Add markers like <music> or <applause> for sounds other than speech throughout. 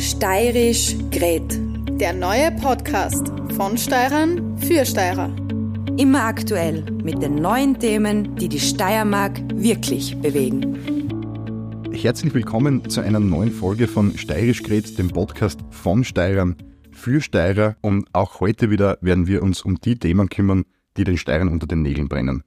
Steirisch Gret. Der neue Podcast von Steirern für Steirer. Immer aktuell mit den neuen Themen, die die Steiermark wirklich bewegen. Herzlich willkommen zu einer neuen Folge von Steirisch Gret, dem Podcast von Steirern für Steirer. Und auch heute wieder werden wir uns um die Themen kümmern, die den Steirern unter den Nägeln brennen.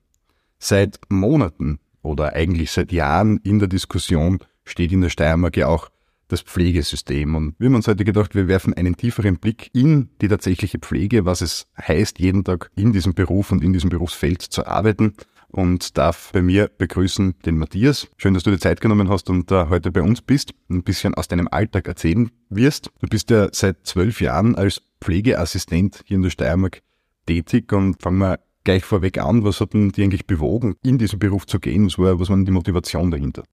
Seit Monaten oder eigentlich seit Jahren in der Diskussion steht in der Steiermark ja auch das Pflegesystem. Und wir haben uns heute gedacht, wir werfen einen tieferen Blick in die tatsächliche Pflege, was es heißt, jeden Tag in diesem Beruf und in diesem Berufsfeld zu arbeiten. Und darf bei mir begrüßen den Matthias. Schön, dass du dir Zeit genommen hast und uh, heute bei uns bist, ein bisschen aus deinem Alltag erzählen wirst. Du bist ja seit zwölf Jahren als Pflegeassistent hier in der Steiermark tätig und fangen wir gleich vorweg an, was hat denn die eigentlich bewogen, in diesen Beruf zu gehen? Was war, was war die Motivation dahinter?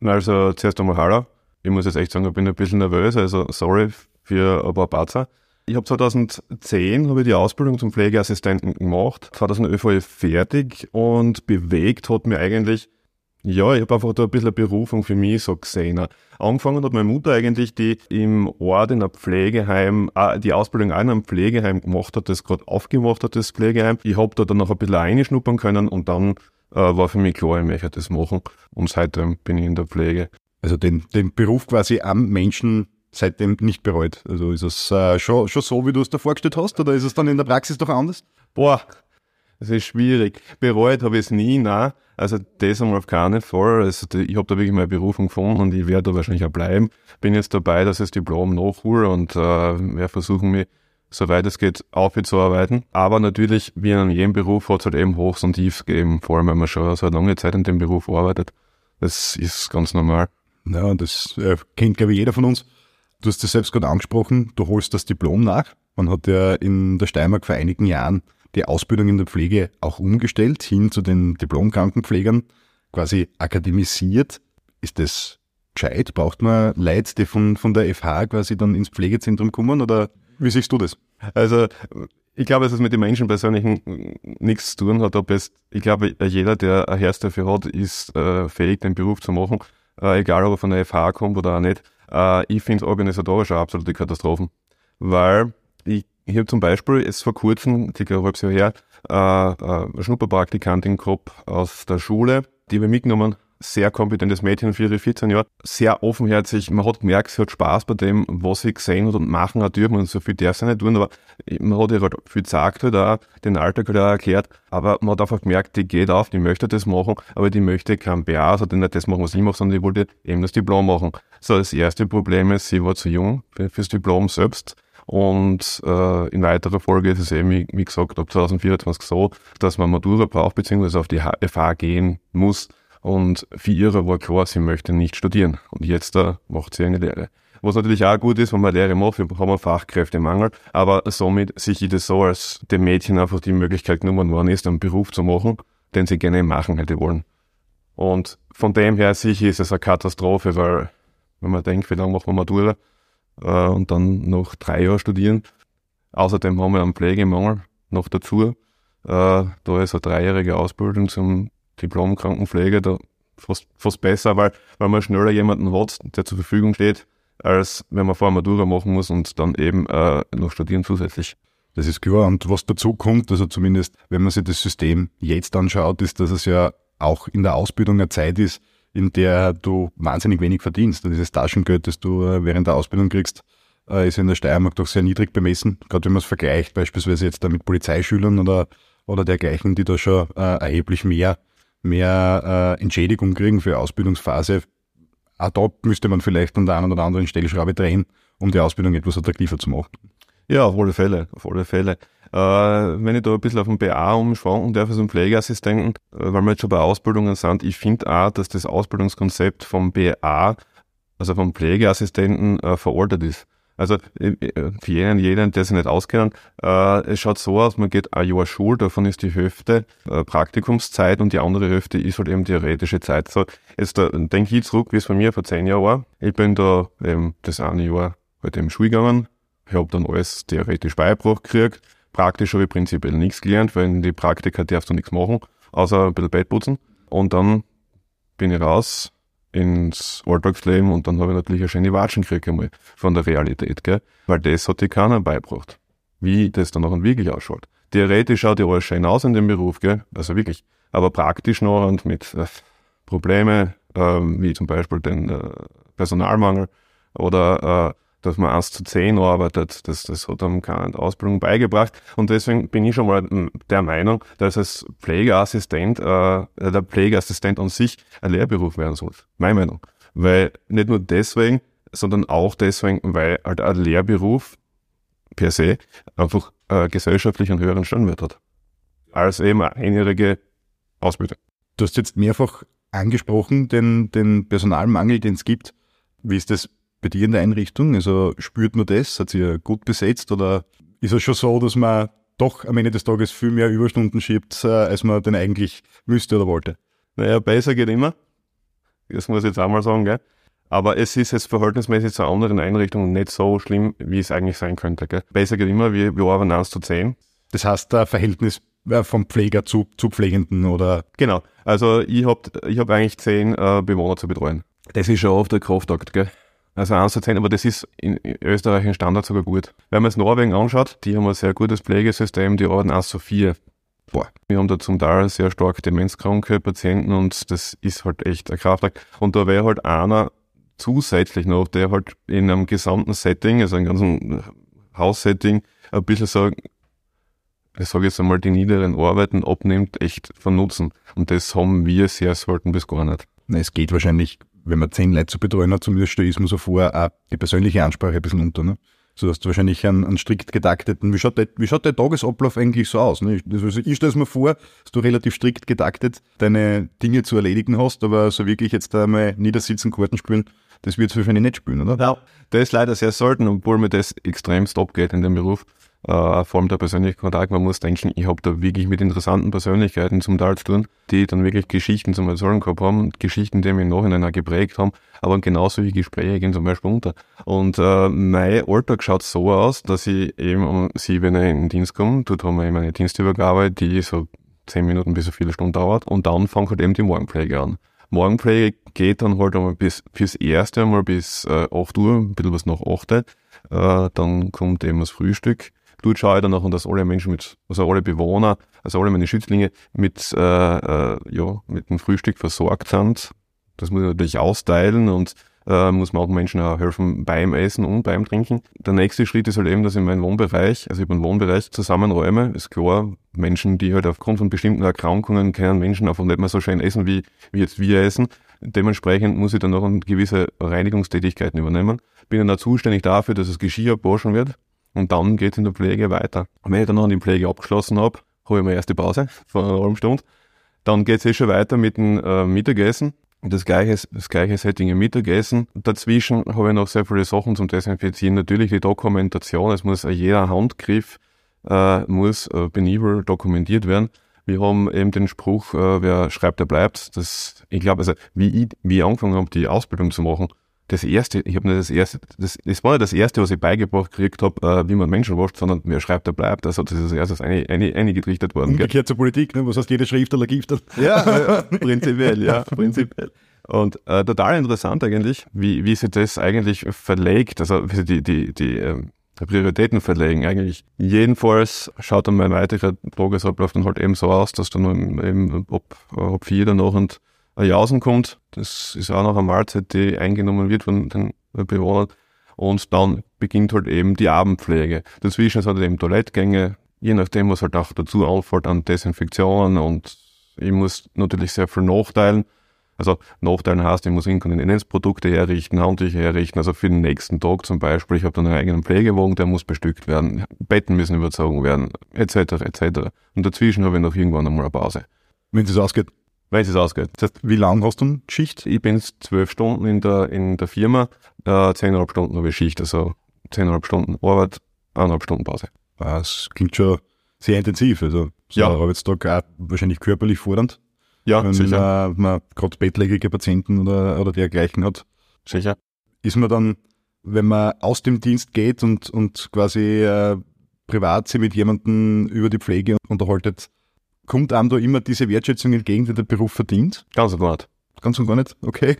Also zuerst einmal hallo. Ich muss jetzt echt sagen, ich bin ein bisschen nervös, also sorry für ein paar Patzer. Ich habe 2010 habe ich die Ausbildung zum Pflegeassistenten gemacht, 2011 fertig und bewegt hat mir eigentlich, ja, ich habe einfach da ein bisschen eine Berufung für mich so gesehen. Angefangen hat meine Mutter eigentlich, die im Ort in einem Pflegeheim, äh, die Ausbildung auch in einem Pflegeheim gemacht hat, das gerade aufgemacht hat, das Pflegeheim. Ich habe da dann noch ein bisschen reinschnuppern können und dann äh, war für mich klar, ich möchte das machen und seitdem bin ich in der Pflege. Also den, den Beruf quasi am Menschen seitdem nicht bereut. Also ist es äh, schon, schon so, wie du es da vorgestellt hast, oder ist es dann in der Praxis doch anders? Boah, das ist schwierig. Bereut habe ich es nie, nein. Also das einmal auf keinen Fall. Also ich habe da wirklich meine Berufung gefunden und ich werde da wahrscheinlich auch bleiben. Bin jetzt dabei, dass ich das Diplom nachhole und äh, werde versuchen, mich soweit es geht, aufzuarbeiten. Aber natürlich, wie in jedem Beruf, hat es halt eben Hochs und Tiefs gegeben, vor allem wenn man schon so eine lange Zeit in dem Beruf arbeitet. Das ist ganz normal. Ja, das äh, kennt, glaube ich, jeder von uns. Du hast es selbst gerade angesprochen, du holst das Diplom nach. Man hat ja in der Steiermark vor einigen Jahren die Ausbildung in der Pflege auch umgestellt, hin zu den Diplom-Krankenpflegern, quasi akademisiert. Ist das gescheit? Braucht man Leute, die von, von der FH quasi dann ins Pflegezentrum kommen oder wie siehst du das? Also, ich glaube, dass es mit den Menschen persönlich nichts zu tun hat. Ob es, ich glaube, jeder, der ein Herz dafür hat, ist äh, fähig, den Beruf zu machen. Äh, egal, ob er von der FH kommt oder auch nicht. Äh, ich finde es organisatorisch eine absolute Katastrophe. Weil ich, ich habe zum Beispiel jetzt vor kurzem, circa ein halbes Jahr her, äh, äh eine Schnupperpraktikantin gehabt aus der Schule, die ich mitgenommen sehr kompetentes Mädchen für ihre 14 Jahre, sehr offenherzig. Man hat gemerkt, sie hat Spaß bei dem, was sie gesehen hat und machen hat dürfen und so viel darf sie nicht tun, aber man hat ihr halt viel gesagt halt auch, den Alltag halt auch erklärt, aber man hat einfach gemerkt, die geht auf, die möchte das machen, aber die möchte kein BA, also nicht das machen, was ich mache, sondern die wollte eben das Diplom machen. So, das erste Problem ist, sie war zu jung fürs Diplom selbst. Und äh, in weiterer Folge ist es eben, wie, wie gesagt, ab 2024 so, dass man Matura braucht, beziehungsweise auf die FH gehen muss, und für ihre war klar, sie möchte nicht studieren. Und jetzt da macht sie eine Lehre. Was natürlich auch gut ist, wenn man Lehre macht, wir haben einen Fachkräftemangel, aber somit sehe ich das so, als dem Mädchen einfach die Möglichkeit genommen worden ist, einen Beruf zu machen, den sie gerne machen hätte wollen. Und von dem her sicher ist es eine Katastrophe, weil wenn man denkt, wie lange macht man Matura äh, und dann noch drei Jahre studieren. Außerdem haben wir einen Pflegemangel noch dazu. Äh, da ist eine dreijährige Ausbildung zum Diplom-Krankenpflege da fast, fast besser, weil, weil man schneller jemanden hat, der zur Verfügung steht, als wenn man vor Matura machen muss und dann eben äh, noch studieren zusätzlich. Das ist klar. Und was dazu kommt, also zumindest, wenn man sich das System jetzt anschaut, ist, dass es ja auch in der Ausbildung eine Zeit ist, in der du wahnsinnig wenig verdienst. Und dieses Taschengeld, das du äh, während der Ausbildung kriegst, äh, ist in der Steiermark doch sehr niedrig bemessen. Gerade wenn man es vergleicht, beispielsweise jetzt da mit Polizeischülern oder, oder dergleichen, die da schon äh, erheblich mehr mehr äh, Entschädigung kriegen für Ausbildungsphase. Auch da müsste man vielleicht an der einen oder anderen Stellschraube drehen, um die Ausbildung etwas attraktiver zu machen. Ja, auf alle Fälle, auf alle Fälle. Äh, wenn ich da ein bisschen auf den BA umschwanken darf, als Pflegeassistenten, äh, weil wir jetzt schon bei Ausbildungen sind, ich finde auch, dass das Ausbildungskonzept vom BA, also vom Pflegeassistenten, äh, veraltet ist. Also für jeden, jeden, der sich nicht auskennt, äh, es schaut so aus, man geht ein Jahr Schul, davon ist die Hälfte äh, Praktikumszeit und die andere Hälfte ist halt eben theoretische Zeit. So, jetzt äh, denke ich zurück, wie es bei mir vor zehn Jahren war. Ich bin da eben das eine Jahr halt eben Schule gegangen, ich habe dann alles theoretisch beigebracht gekriegt. Praktisch habe ich prinzipiell nichts gelernt, weil in die Praktika darfst du nichts machen, außer ein bisschen Bett putzen. Und dann bin ich raus ins Alltagsleben und dann habe ich natürlich eine schöne Watschen gekriegt einmal von der Realität, gell? Weil das hat die keiner beigebracht. Wie das dann noch wirklich ausschaut. Theoretisch schaut ja alles schön aus in dem Beruf, gell? Also wirklich. Aber praktisch noch und mit äh, Probleme, äh, wie zum Beispiel den äh, Personalmangel oder äh, dass man 1 zu 10 arbeitet, das, das hat einem keine Ausbildung beigebracht. Und deswegen bin ich schon mal der Meinung, dass als Pflegeassistent, äh, der Pflegeassistent an sich ein Lehrberuf werden soll. Meine Meinung. Weil nicht nur deswegen, sondern auch deswegen, weil halt ein Lehrberuf per se einfach äh, gesellschaftlich einen höheren Stellenwert hat. Als eben eine einjährige Ausbildung. Du hast jetzt mehrfach angesprochen, den, den Personalmangel, den es gibt. Wie ist das bei dir in der Einrichtung? Also spürt man das? Hat sie gut besetzt oder ist es schon so, dass man doch am Ende des Tages viel mehr Überstunden schiebt, äh, als man denn eigentlich müsste oder wollte? Naja, besser geht immer. Das muss ich jetzt auch mal sagen, gell? Aber es ist jetzt verhältnismäßig zu anderen Einrichtungen nicht so schlimm, wie es eigentlich sein könnte. Gell? Besser geht immer, wir, wir arbeiten 1 zu 10. Das heißt, der Verhältnis äh, vom Pfleger zu, zu Pflegenden oder? Genau. Also ich habe ich hab eigentlich 10 äh, Bewohner zu betreuen. Das ist schon oft der Kraftakt, gell? Also 1 zu 10, aber das ist in Österreich in Standard sogar gut. Wenn man es Norwegen anschaut, die haben ein sehr gutes Pflegesystem, die arbeiten 1 zu 4. Boah. Wir haben da zum Teil sehr stark demenzkranke Patienten und das ist halt echt ein Kraftakt. Und da wäre halt einer zusätzlich noch, der halt in einem gesamten Setting, also einem ganzen Haussetting, ein bisschen so, ich sage jetzt einmal, die niederen Arbeiten abnimmt, echt von Nutzen. Und das haben wir sehr selten bis gar nicht. Es geht wahrscheinlich, wenn man zehn Leute zu betreuen hat, zumindest stelle ich mir so vor, auch die persönliche Ansprache ein bisschen unter. Ne? So hast du wahrscheinlich einen, einen strikt getakteten, wie schaut, der, wie schaut der Tagesablauf eigentlich so aus? Ne? Also ich stelle es mir vor, dass du relativ strikt getaktet deine Dinge zu erledigen hast, aber so wirklich jetzt einmal niedersitzen, Karten spielen, das wird es wahrscheinlich nicht spielen, oder? Ja, das ist leider sehr selten, obwohl mir das extremst abgeht in dem Beruf. Äh, allem der persönliche Kontakt. Man muss denken, ich habe da wirklich mit interessanten Persönlichkeiten zum Teil zu tun, die dann wirklich Geschichten zum Erzählen gehabt haben, Geschichten, die mich im Nachhinein auch geprägt haben, aber genauso wie Gespräche gehen zum Beispiel unter. Und äh, mein Alltag schaut so aus, dass ich eben um sieben in den Dienst komme, dort haben wir eben eine Dienstübergabe, die so zehn Minuten bis eine Viertelstunde dauert und dann fängt halt eben die Morgenpflege an. Morgenpflege geht dann halt einmal bis fürs erste einmal bis äh, 8 Uhr, ein bisschen was nach 8 Äh, dann kommt eben das Frühstück. Dort schaue ich dann auch, dass alle Menschen mit, also alle Bewohner, also alle meine Schützlinge mit, äh, äh, ja, mit dem Frühstück versorgt sind. Das muss ich natürlich austeilen und äh, muss man auch Menschen auch helfen beim Essen und beim Trinken. Der nächste Schritt ist halt eben, dass ich meinen Wohnbereich, also ich habe einen Wohnbereich zusammenräume. Ist klar, Menschen, die halt aufgrund von bestimmten Erkrankungen können Menschen einfach nicht mehr so schön essen, wie, wie jetzt wir essen. Dementsprechend muss ich dann noch gewisse Reinigungstätigkeiten übernehmen. Bin dann auch zuständig dafür, dass das Geschirr abwaschen wird. Und dann geht es in der Pflege weiter. Wenn ich dann noch die Pflege abgeschlossen habe, habe ich meine erste Pause <laughs> von einer halben Stunde. Dann geht es eh schon weiter mit dem äh, Mittagessen. Das gleiche, das gleiche Setting im Mittagessen. Dazwischen habe ich noch sehr viele Sachen zum Desinfizieren. Natürlich die Dokumentation. Es muss jeder Handgriff äh, muss äh, penibel dokumentiert werden. Wir haben eben den Spruch, äh, wer schreibt, der bleibt. Das, ich glaube, also wie ich, wie ich angefangen habe, die Ausbildung zu machen, das erste, ich habe nicht das erste, das, das war nicht das erste, was ich beigebracht gekriegt habe, äh, wie man Menschen wascht, sondern wer schreibt, der bleibt. Also das ist als erstes eine, eine, eingetrichtert worden. Umgekehrt zur Politik, ne? was heißt jede Schrift oder Gift? <laughs> Ja, prinzipiell, ja, prinzipiell. Und äh, total interessant eigentlich, wie, wie sie das eigentlich verlegt, also wie sie die, die, die ähm, Prioritäten verlegen eigentlich. Jedenfalls schaut dann mein weiterer Tagesablauf dann halt eben so aus, dass dann eben ab, ab vier dann noch und Jausen kommt. Das ist auch noch eine Mahlzeit, die eingenommen wird von den Bewohnern. Und dann beginnt halt eben die Abendpflege. Dazwischen hat es eben Toilettgänge, je nachdem, was halt auch dazu anfällt an Desinfektionen und ich muss natürlich sehr viel nachteilen. Also Nachteilen heißt, ich muss Inkontinenzprodukte herrichten, Handtücher herrichten, also für den nächsten Tag zum Beispiel. Ich habe dann einen eigenen Pflegewagen, der muss bestückt werden, Betten müssen überzogen werden, etc. etc. Und dazwischen habe ich noch irgendwann einmal eine Pause. Wenn es ausgeht. Wenn es ausgeht. Das heißt, wie lang hast du Schicht? Ich bin zwölf Stunden in der, in der Firma, äh, zehneinhalb Stunden habe ich Schicht, also zehneinhalb Stunden Arbeit, eineinhalb Stunden Pause. Das klingt schon sehr intensiv, also so Ja. ein Arbeitstag auch wahrscheinlich körperlich fordernd. Ja, wenn sicher. äh, man gerade bettlägerige Patienten oder, oder dergleichen hat. Sicher. Ist man dann, wenn man aus dem Dienst geht und, und quasi äh, privat sich mit jemandem über die Pflege unterhaltet, kommt einem da immer diese Wertschätzung entgegen, die der Beruf verdient? Ganz und gar nicht. Ganz und gar nicht, okay.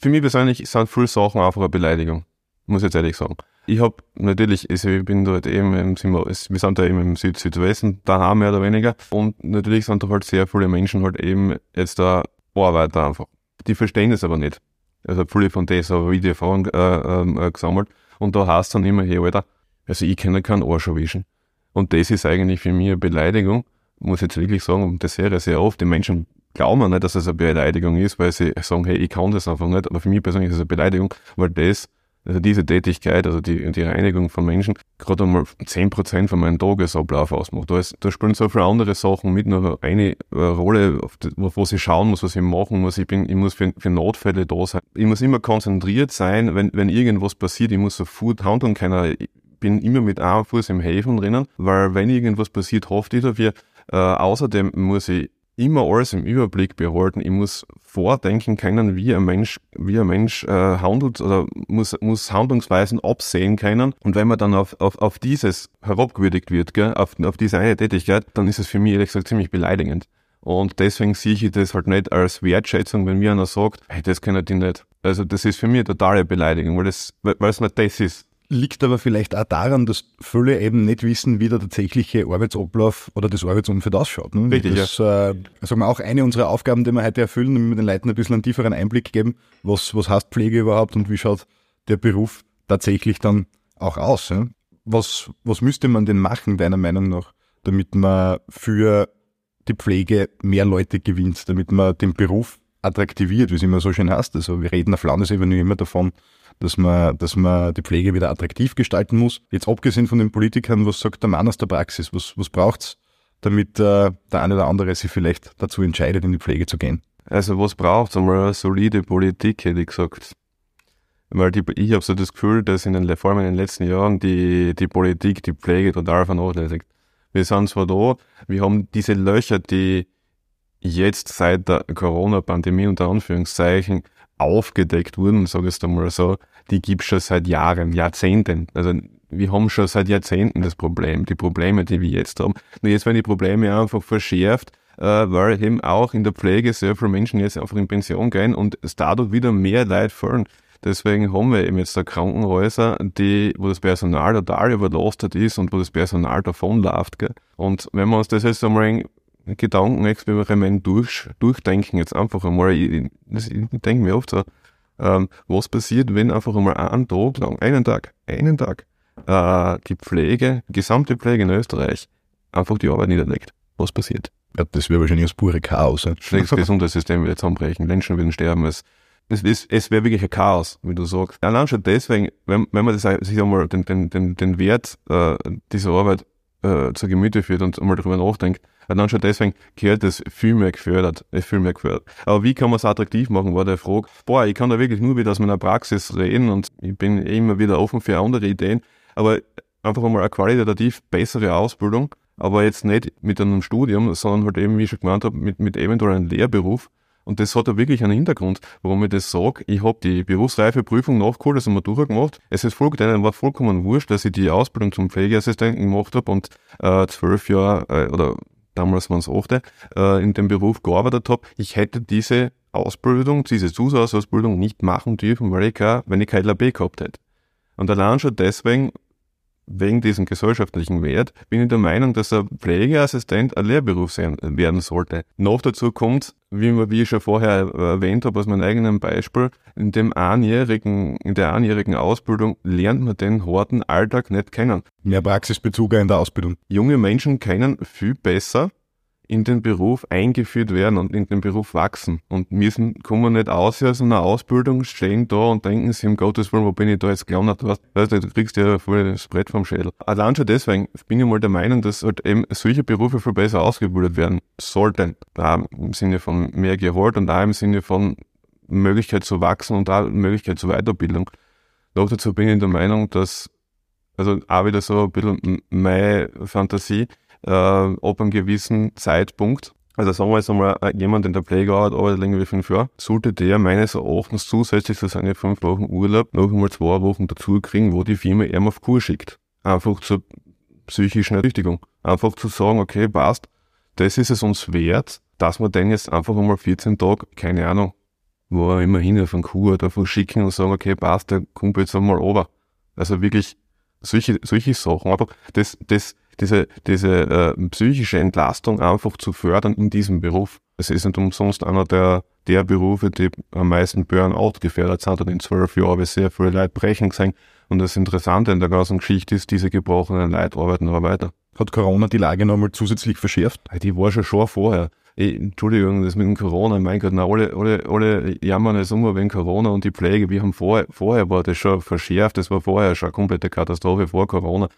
für mich persönlich sind viele Sachen einfach eine Beleidigung. Muss ich jetzt ehrlich sagen. Ich habe natürlich, also ich bin dort eben, im, wir sind da eben im Süd Südwesten, daheim mehr oder weniger. Und natürlich sind da halt sehr viele Menschen halt eben jetzt da Arbeiter einfach. Die verstehen das aber nicht. Also viele von denen habe ich die Erfahrung äh, äh, gesammelt. Und da heißt dann immer, hey Alter, also ich kann keinen Arsch erwischen. Und das ist eigentlich für mich eine Beleidigung, muss jetzt wirklich sagen, das höre ich sehr oft. Die Menschen glauben nicht, dass es eine Beleidigung ist, weil sie sagen, hey, ich kann das einfach nicht. Aber für mich persönlich ist es eine Beleidigung, weil das also diese Tätigkeit, also die, die Reinigung von Menschen, gerade einmal 10% von meinem Tagesablauf ausmacht. Da, ist, da spielen so viele andere Sachen mit, noch eine äh, Rolle, auf die, wo ich schauen muss, was ich machen muss. Ich, bin, ich muss für, für Notfälle da sein. Ich muss immer konzentriert sein, wenn, wenn irgendwas passiert. Ich muss sofort handeln können. Ich bin immer mit einem Fuß im Häfen drinnen, weil wenn irgendwas passiert, hofft ich dafür. Äh, außerdem muss ich immer alles im Überblick behalten. Ich muss vordenken können, wie ein Mensch, wie ein Mensch äh, handelt oder muss, muss Handlungsweisen absehen können. Und wenn man dann auf, auf, auf dieses herabgewürdigt wird, gell, auf, auf diese eine Tätigkeit, dann ist es für mich ehrlich gesagt ziemlich beleidigend. Und deswegen sehe ich das halt nicht als Wertschätzung, wenn mir einer sagt, hey, das kann ich nicht. Also das ist für mich eine totale Beleidigung, weil weil es nicht das ist liegt aber vielleicht auch daran, dass viele eben nicht wissen, wie der tatsächliche Arbeitsablauf oder das Arbeitsumfeld ausschaut. Ne? Richtig, das ja. äh, sagen wir auch eine unserer Aufgaben, die wir heute erfüllen, damit wir den Leuten ein bisschen einen tieferen Einblick geben, was, was heißt Pflege überhaupt und wie schaut der Beruf tatsächlich dann auch aus. Ja? Was, was müsste man denn machen, deiner Meinung nach, damit man für die Pflege mehr Leute gewinnt, damit man den Beruf attraktiviert, wie es immer so schön heißt. Also wir reden auf Landesebene immer davon, dass man, dass man die Pflege wieder attraktiv gestalten muss. Jetzt abgesehen von den Politikern, was sagt der Mann aus der Praxis? Was, was braucht's, damit äh, der eine oder andere sich vielleicht dazu entscheidet, in die Pflege zu gehen? Also was braucht's? Einmal eine solide Politik, hätte ich gesagt. Weil die, ich habe so das Gefühl, dass in den, vor allem in den letzten Jahren die, die Politik die Pflege total vernachlässigt. Wir sind zwar da, wir haben diese Löcher, die jetzt seit der Corona-Pandemie unter Anführungszeichen aufgedeckt wurden, sage ich es einmal so, die gibt's schon seit Jahren, Jahrzehnten. Also wir haben schon seit Jahrzehnten das Problem, die Probleme, die wir jetzt haben. Nur jetzt werden die Probleme einfach verschärft, äh, weil eben auch in der Pflege sehr viele Menschen jetzt einfach in Pension gehen und es dadurch wieder mehr Leid fallen. Deswegen haben wir eben jetzt da Krankenhäuser, die, wo das Personal total überlastet ist und wo das Personal davonläuft. Gell? Und wenn wir uns das jetzt einmal Gedankenexperiment durch, durchdenken, jetzt einfach einmal, ich, ich, ich denke mir oft so, ähm, was passiert, wenn einfach einmal einen Tag lang, einen Tag, einen Tag, äh, die Pflege, die gesamte Pflege in Österreich einfach die Arbeit niederlegt. Was passiert? Ja, das wäre wahrscheinlich das pure Chaos. Das Gesundheitssystem wird zusammenbrechen, Menschen würden sterben, es, es, es, es wäre wirklich ein Chaos, wie du sagst. Allein schon deswegen, wenn, wenn man das, sich einmal den, den, den, den Wert äh, dieser Arbeit äh, zur Gemüte führt und einmal darüber nachdenkt, dann schon deswegen gehört das viel mehr gefördert, viel mehr gefördert. Aber wie kann man es attraktiv machen, war der Frage. Boah, ich kann da wirklich nur wieder aus meiner Praxis reden und ich bin immer wieder offen für andere Ideen, aber einfach einmal eine qualitativ bessere Ausbildung, aber jetzt nicht mit einem Studium, sondern halt eben, wie ich schon gemeint habe, mit, mit eventuell einem Lehrberuf. Und das hat ja wirklich einen Hintergrund, warum ich das sage. Ich habe die Berufsreifeprüfung nachgeholt, also Matura gemacht. Es ist voll, denen war vollkommen wurscht, dass ich die Ausbildung zum Pflegeassistenten gemacht habe und äh, zwölf Jahre äh, oder damals waren es achte, äh, in dem Beruf gearbeitet habe, ich hätte diese Ausbildung, diese Zusatzausbildung nicht machen dürfen, weil ich kein, wenn ich kein LAB gehabt hätte. Und allein schon deswegen wegen diesem gesellschaftlichen Wert bin ich der Meinung, dass ein Pflegeassistent ein Lehrberuf sein, werden sollte. Noch dazu kommt, wie, wie ich schon vorher erwähnt habe, aus meinem eigenen Beispiel, in dem einjährigen, in der einjährigen Ausbildung lernt man den harten Alltag nicht kennen. Mehr Praxisbezug in der Ausbildung. Junge Menschen kennen viel besser in den Beruf eingeführt werden und in den Beruf wachsen. Und müssen, kommen nicht aus aus einer Ausbildung, stehen da und denken sich, um Gottes Willen, wo bin ich da jetzt gelandet? Weißt du, du kriegst ja voll das Brett vom Schädel. Allein schon deswegen bin ich mal der Meinung, dass halt eben solche Berufe viel besser ausgebildet werden sollten. Da im Sinne von mehr Gehalt und auch im Sinne von Möglichkeit zu wachsen und auch Möglichkeit zur Weiterbildung. Noch dazu bin ich der Meinung, dass, also auch wieder so ein bisschen meine Fantasie, äh, ab einem gewissen Zeitpunkt, also sagen wir jetzt einmal, äh, jemand in der Pflegearbeit arbeitet länger wie fünf Jahre, sollte der meines Erachtens zusätzlich zu seinen fünf Wochen Urlaub noch einmal zwei Wochen dazu kriegen, wo die Firma ihm auf Kur schickt. Einfach zur psychischen Ertüchtigung. Einfach zu sagen, okay, passt, das ist es uns wert, dass wir den jetzt einfach einmal 14 Tage, keine Ahnung, wo er immerhin auf einen oder davon schicken und sagen, okay, passt, der kommt jetzt einmal runter. Also wirklich solche, solche Sachen. Aber das, das, diese, diese äh, psychische Entlastung einfach zu fördern in diesem Beruf. Es ist nicht umsonst einer der, der Berufe, die am meisten Burnout gefährdet sind. Und in zwölf Jahren habe ich sehr viele Leute brechen gesehen. Und das Interessante in der ganzen Geschichte ist, diese gebrochenen Leute arbeiten aber weiter. Hat Corona die Lage nochmal zusätzlich verschärft? Die war schon schon vorher. Ich, Entschuldigung, das mit dem Corona, mein Gott, na, alle, alle, alle jammern jetzt immer wegen Corona und die Pflege. Wir haben vorher, vorher war das schon verschärft, das war vorher schon eine komplette Katastrophe vor Corona.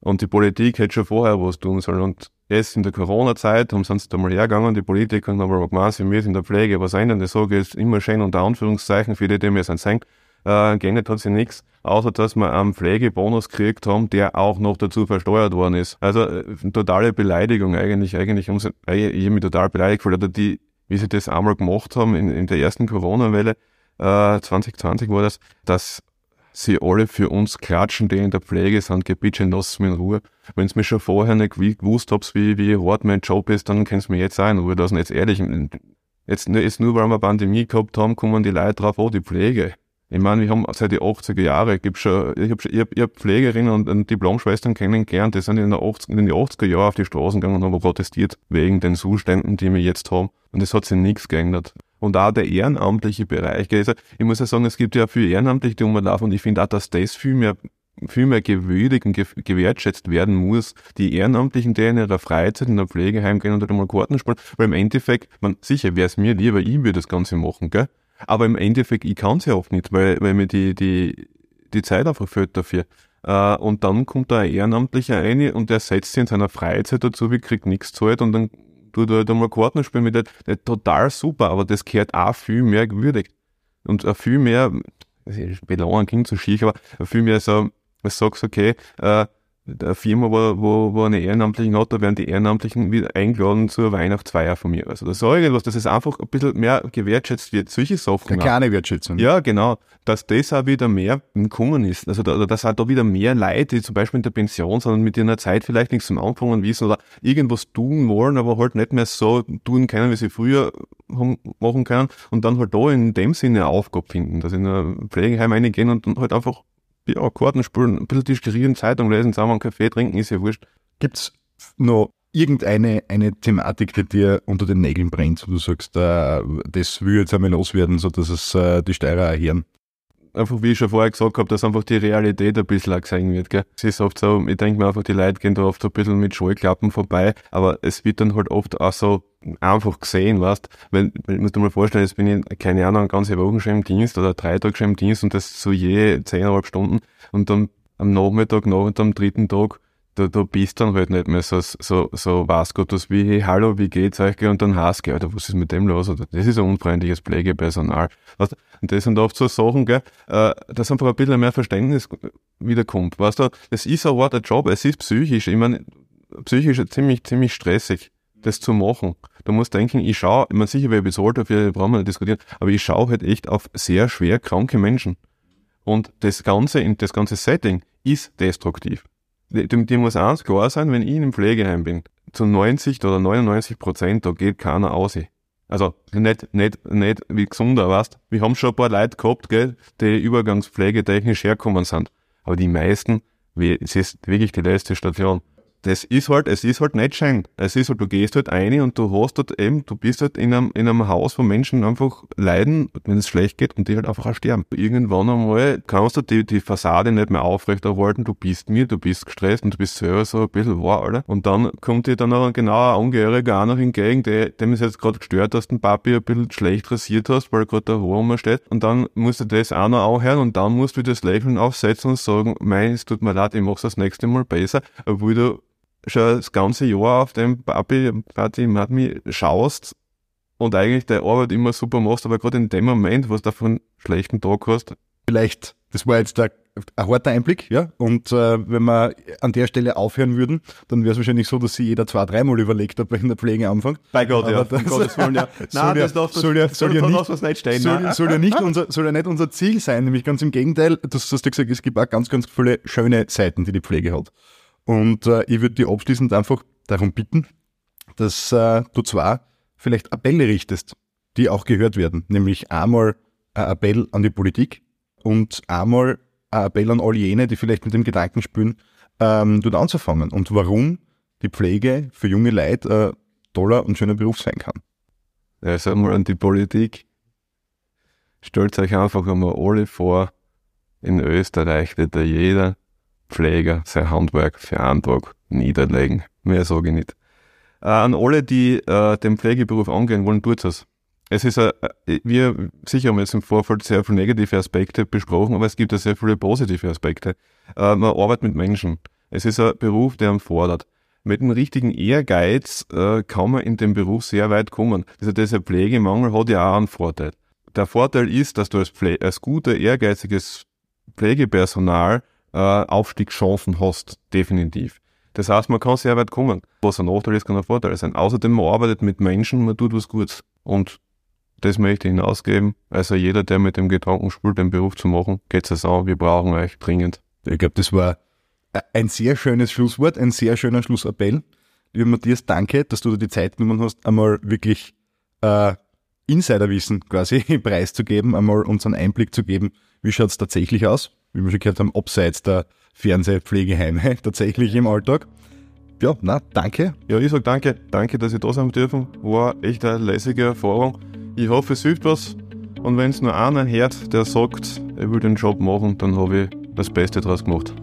Und die Politik hätte schon vorher was tun sollen. Und jetzt in der Corona-Zeit haben sie uns da mal hergegangen, die Politiker haben aber gemeint, wir müssen in der Pflege was ändern. Das sage ich jetzt immer schön unter Anführungszeichen für die, die mir es sagen. Äh, geändert hat sich nichts, außer dass wir einen Pflegebonus gekriegt haben, der auch noch dazu versteuert worden ist. Also äh, totale Beleidigung eigentlich, eigentlich haben sie, äh, ich habe mich total beleidigt gefühlt, oder die, wie sie das einmal gemacht haben in, in der ersten Corona-Welle, äh, 2020 war das, dass sie alle für uns klatschen, die in der Pflege sind, gebitschen, lass mich in Ruhe. Wenn mir schon vorher nicht gewusst habt, wie, wie hart mein Job ist, dann kennst du mich jetzt auch in Ruhe lassen. Jetzt ehrlich, jetzt, jetzt nur weil wir Pandemie gehabt haben, kommen die Leute drauf, oh, die Pflege. Ich meine, wir haben seit den 80er Jahren, gibt schon, ich habe ich hab, ich hab Pflegerinnen und, und Diplomschwestern kennengelernt, die sind in, der 80, in den 80er Jahren auf die Straßen gegangen und haben protestiert wegen den Zuständen, die wir jetzt haben. Und es hat sich nichts geändert und auch der ehrenamtliche Bereich. Also ich muss ja sagen, es gibt ja viel Ehrenamtliche, die rumlaufen und ich finde auch, dass das viel mehr viel mehr gewürdigt und gewertschätzt werden muss, die Ehrenamtlichen, die in ihrer Freizeit in der Pflegeheim gehen und dort mal Karten spielen, weil im Endeffekt, man, sicher wäre es mir lieber, ich würde das Ganze machen, gell? Aber im Endeffekt, ich kann es ja oft nicht, weil, weil mir die, die, die Zeit einfach fehlt dafür. Äh, und dann kommt da ein Ehrenamtlicher rein und der setzt sich in seiner Freizeit dazu, wie kriegt nichts zahlt und dann tut halt einmal Karten spielen mit der, der, total super, aber das gehört auch viel mehr gewürdigt. Und auch viel mehr, belangen klingt so schief, aber viel mehr so, was sagst okay, äh, der Firma, wo, wo, wo eine Ehrenamtlichen hat, da werden die Ehrenamtlichen wieder eingeladen zur Weihnachtsfeier von mir. Also das ist irgendwas, dass es einfach ein bisschen mehr gewertschätzt wird. Solche Sachen. Eine kleine Wertschätzung. Ja, genau. Dass das auch wieder mehr gekommen ist. Also da, dass auch da wieder mehr Leute, die zum Beispiel in der Pension sind und mit ihrer Zeit vielleicht nichts zum Anfangen wissen oder irgendwas tun wollen, aber halt nicht mehr so tun können, wie sie früher haben, machen können und dann halt da in dem Sinne eine Aufgabe finden, dass sie in ein Pflegeheim reingehen und dann halt einfach ja, Karten spielen, ein bisschen diskutieren, Zeitung lesen, zusammen einen Kaffee trinken, ist ja wurscht. Gibt's noch irgendeine eine Thematik, die dir unter den Nägeln brennt, wo du sagst, äh, das will jetzt einmal loswerden, so dass es äh, die Steirer erhören? Einfach, wie ich schon vorher gesagt habe, dass einfach die Realität ein bisschen auch gesehen wird. Gell? Es ist oft so, ich denke mir einfach, die Leute gehen da oft ein bisschen mit Scheuklappen vorbei, aber es wird dann halt oft auch so einfach gesehen, weißt Weil, ich muss dir mal vorstellen, jetzt bin ich, keine Ahnung, eine ganze Woche schon im Dienst oder drei Tage schon im Dienst und das so je zehneinhalb Stunden und dann am Nachmittag, nach und am dritten Tag du, du bist dann halt nicht mehr so, so, so was Gottes wie, hey, hallo, wie geht's euch? Und dann hast du, Alter, was ist mit dem los? Oder das ist ein unfreundliches Pflegepersonal. Weißt, und das sind oft so Sachen, gell, äh, dass einfach ein bisschen mehr Verständnis wiederkommt. Weißt du, es ist ein harter Job, es ist psychisch. Ich meine, psychisch ziemlich, ziemlich stressig, das zu machen. Du musst denken, ich schaue, ich meine, sicher, wer bezahlt dafür, brauchen wir nicht diskutieren, aber ich schaue halt echt auf sehr schwer kranke Menschen. Und das ganze, das ganze Setting ist destruktiv dem, muss eins klar sein, wenn ich in einem Pflegeheim bin, zu 90 oder 99 Prozent, da geht keiner aus. Also nicht, nicht, nicht wie gesunder, weißt Wir haben schon ein paar Leute gehabt, gell, die übergangspflegetechnisch herkommen sind. Aber die meisten, es ist wirklich die letzte Station das ist halt, es ist halt nicht schön. Es ist halt, du gehst halt rein und du hast dort eben, du bist halt in einem, in einem Haus, wo Menschen einfach leiden, wenn es schlecht geht und die halt einfach auch sterben. Irgendwann einmal kannst du die, die Fassade nicht mehr aufrechterhalten, du bist mir, du bist gestresst und du bist selber so ein bisschen wahr, oder? Und dann kommt dir dann noch ein genauer Angehöriger auch noch entgegen, der, dem ist jetzt gerade gestört, dass den Papi ein bisschen schlecht rasiert hast, weil gerade der Haar steht. Und dann musst du das auch noch anhören und dann musst du das Lächeln aufsetzen und sagen, mein, es tut mir leid, ich mach's das nächste Mal besser, obwohl du schon das ganze Jahr auf dem Papi, Party Madmi schaust und eigentlich deine Arbeit immer super machst, aber gerade in dem Moment, was du davon einen schlechten Tag hast. Vielleicht, das war jetzt der, ein harter Einblick, ja. Und äh, wenn wir an der Stelle aufhören würden, dann wäre es wahrscheinlich so, dass sie jeder zwei, dreimal überlegt, ob er in der Pflege anfängt. Bei Gott, ja. Das, Gottes Willen, ja. <laughs> soll Nein, das darf soll ja, soll, soll ja nicht, nicht stehen. Soll, soll, ja nicht unser, soll ja nicht unser Ziel sein, nämlich ganz im Gegenteil. Du hast ja gesagt, es gibt auch ganz, ganz viele schöne Seiten, die die Pflege hat. Und äh, ich würde dich abschließend einfach darum bitten, dass äh, du zwar vielleicht Appelle richtest die auch gehört werden. Nämlich einmal ein Appell an die Politik und einmal ein Appell an all jene, die vielleicht mit dem Gedanken spüren, ähm, dort anzufangen und warum die Pflege für junge Leute ein toller und schöner Beruf sein kann. Ja, sagen wir an die Politik. Stellt euch einfach einmal alle vor, in Österreich wird jeder Pfleger sein Handwerk für einen Tag niederlegen. Mehr sage ich nicht. Äh, an alle, die äh, den Pflegeberuf angehen wollen, tut es. Es ist, äh, wir sicher haben jetzt im Vorfeld sehr viele negative Aspekte besprochen, aber es gibt auch sehr viele positive Aspekte. Äh, man arbeitet mit Menschen. Es ist ein Beruf, der einen fordert. Mit einem richtigen Ehrgeiz äh, kann man in dem Beruf sehr weit kommen. Also dieser Pflegemangel hat ja auch einen Vorteil. Der Vorteil ist, dass du als, Pfle als guter, ehrgeiziges Pflegepersonal äh, Aufstiegschancen hast, definitiv. Das heißt, man kann sehr weit kommen. Was ein Nachteil ist, kann ein Vorteil sein. Außerdem, man arbeitet mit Menschen, man tut was Gutes. Und das möchte ich hinausgeben. Also jeder, der mit dem Gedanken spielt, den Beruf zu machen, geht's es an. Wir brauchen euch dringend. Ich glaube, das war ein sehr schönes Schlusswort, ein sehr schöner Schlussappell. Lieber Matthias, danke, dass du dir die Zeit genommen hast, einmal wirklich äh, Insiderwissen quasi <laughs> preiszugeben, einmal uns einen Einblick zu geben, wie schaut's tatsächlich aus, wie wir schon gehört haben, abseits der Fernsehpflegeheime <laughs> tatsächlich im Alltag. Ja, na, danke. Ja, ich sag danke. Danke, dass ich da sein dürfen. War echt eine lässige Erfahrung. Ich hoffe, es hilft was. Und wenn es nur einer hört, der sagt, er will den Job machen, dann habe ich das Beste draus gemacht.